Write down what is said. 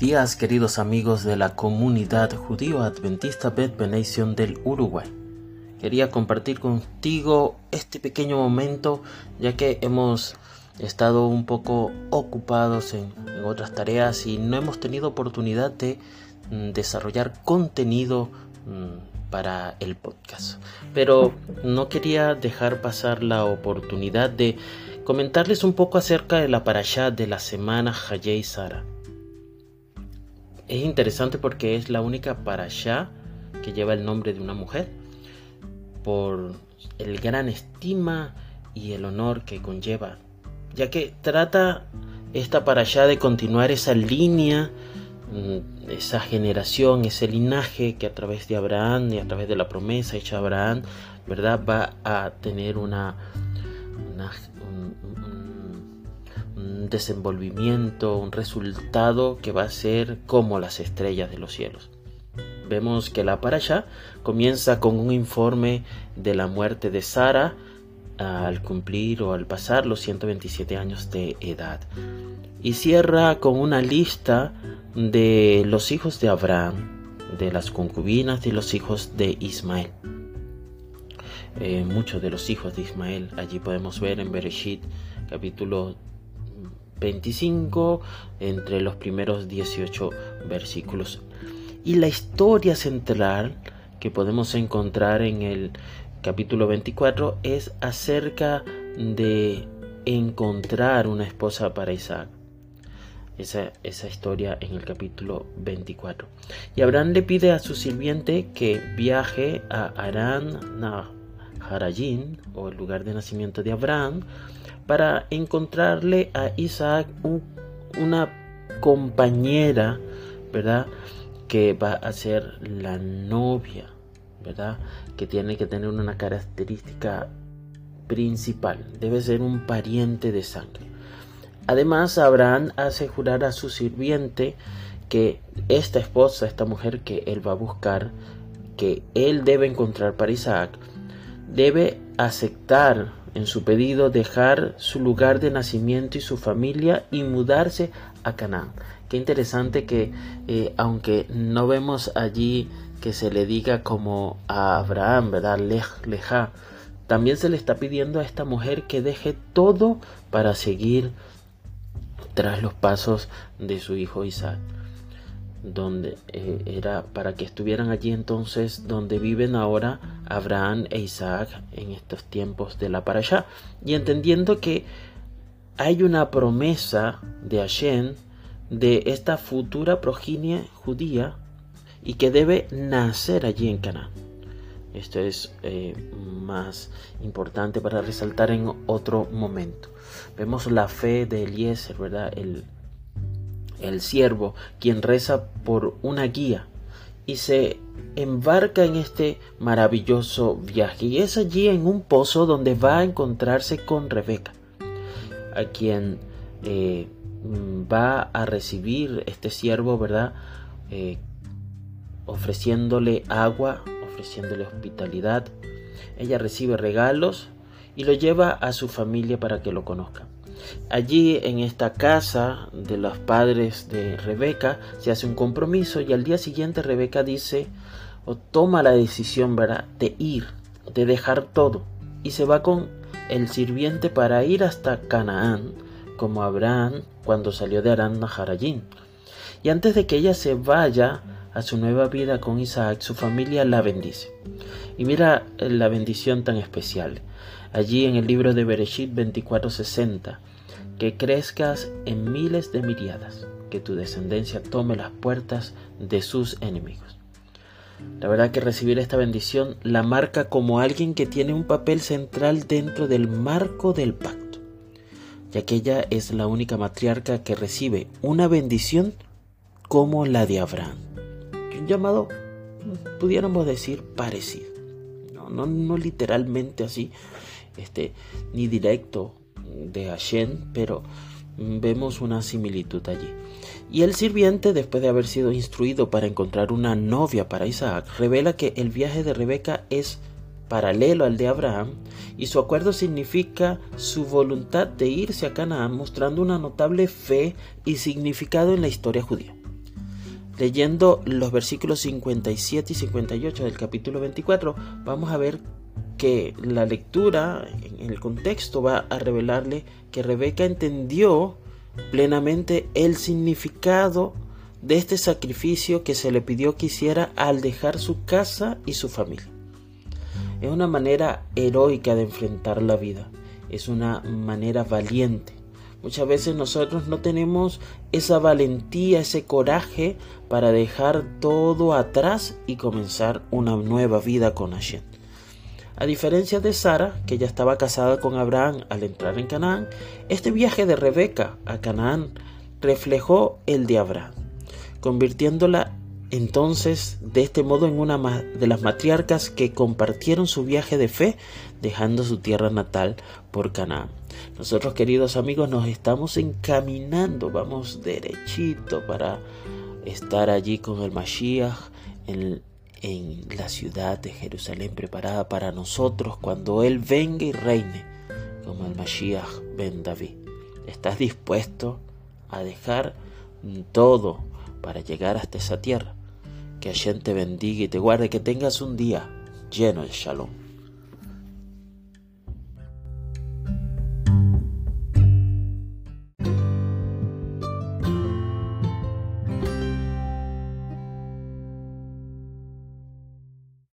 días queridos amigos de la comunidad judío adventista Beth Benation del Uruguay. Quería compartir contigo este pequeño momento ya que hemos estado un poco ocupados en, otras tareas y no hemos tenido oportunidad de mm, desarrollar contenido mm, para el podcast. Pero no quería dejar pasar la oportunidad de comentarles un poco acerca de la parashá de la semana Hayei Sara es interesante porque es la única para allá que lleva el nombre de una mujer por el gran estima y el honor que conlleva, ya que trata esta para allá de continuar esa línea, mm, esa generación, ese linaje que a través de Abraham y a través de la promesa hecha a Abraham, ¿verdad? Va a tener una desenvolvimiento, un resultado que va a ser como las estrellas de los cielos. Vemos que la parasha comienza con un informe de la muerte de Sara al cumplir o al pasar los 127 años de edad. Y cierra con una lista de los hijos de Abraham, de las concubinas de los hijos de Ismael. Eh, muchos de los hijos de Ismael, allí podemos ver en Bereshit capítulo 25 entre los primeros 18 versículos. Y la historia central que podemos encontrar en el capítulo 24 es acerca de encontrar una esposa para Isaac. Esa, esa, historia en el capítulo 24. Y Abraham le pide a su sirviente que viaje a Arán Naharayim, o el lugar de nacimiento de Abraham, para encontrarle a Isaac una compañera, ¿verdad? Que va a ser la novia, ¿verdad? Que tiene que tener una característica principal, debe ser un pariente de sangre. Además, Abraham hace jurar a su sirviente que esta esposa, esta mujer que él va a buscar, que él debe encontrar para Isaac, debe aceptar en su pedido dejar su lugar de nacimiento y su familia y mudarse a Canaán. Qué interesante que eh, aunque no vemos allí que se le diga como a Abraham, ¿verdad? Lej, también se le está pidiendo a esta mujer que deje todo para seguir tras los pasos de su hijo Isaac donde eh, era para que estuvieran allí entonces donde viven ahora Abraham e Isaac en estos tiempos de la allá y entendiendo que hay una promesa de Hashem de esta futura progenie judía y que debe nacer allí en Canaán. Esto es eh, más importante para resaltar en otro momento. Vemos la fe de Eliezer, ¿verdad? El, el siervo, quien reza por una guía y se embarca en este maravilloso viaje. Y es allí en un pozo donde va a encontrarse con Rebeca, a quien eh, va a recibir este siervo, ¿verdad? Eh, ofreciéndole agua, ofreciéndole hospitalidad. Ella recibe regalos y lo lleva a su familia para que lo conozcan. Allí en esta casa de los padres de Rebeca se hace un compromiso y al día siguiente Rebeca dice o toma la decisión de ir, de dejar todo y se va con el sirviente para ir hasta Canaán como Abraham cuando salió de Arán Naharayim. Y antes de que ella se vaya a su nueva vida con Isaac, su familia la bendice. Y mira la bendición tan especial. Allí en el libro de Bereshit 24:60 que crezcas en miles de miriadas, que tu descendencia tome las puertas de sus enemigos. La verdad que recibir esta bendición la marca como alguien que tiene un papel central dentro del marco del pacto, ya que ella es la única matriarca que recibe una bendición como la de Abraham. Un llamado, pudiéramos decir, parecido. No, no, no literalmente así, este, ni directo de Hashem, pero vemos una similitud allí. Y el sirviente, después de haber sido instruido para encontrar una novia para Isaac, revela que el viaje de Rebeca es paralelo al de Abraham y su acuerdo significa su voluntad de irse a Canaán mostrando una notable fe y significado en la historia judía. Leyendo los versículos 57 y 58 del capítulo 24, vamos a ver que la lectura en el contexto va a revelarle que Rebeca entendió plenamente el significado de este sacrificio que se le pidió que hiciera al dejar su casa y su familia. Es una manera heroica de enfrentar la vida, es una manera valiente. Muchas veces nosotros no tenemos esa valentía, ese coraje para dejar todo atrás y comenzar una nueva vida con Hashem. A diferencia de Sara, que ya estaba casada con Abraham al entrar en Canaán, este viaje de Rebeca a Canaán reflejó el de Abraham convirtiéndola entonces de este modo en una de las matriarcas que compartieron su viaje de fe, dejando su tierra natal por Canaán. Nosotros, queridos amigos, nos estamos encaminando, vamos derechito para estar allí con el Mashiach en, en la ciudad de Jerusalén preparada para nosotros cuando Él venga y reine como el Mashiach ben David. ¿Estás dispuesto a dejar todo para llegar hasta esa tierra. Que Hashem te bendiga y te guarde, que tengas un día lleno de shalom.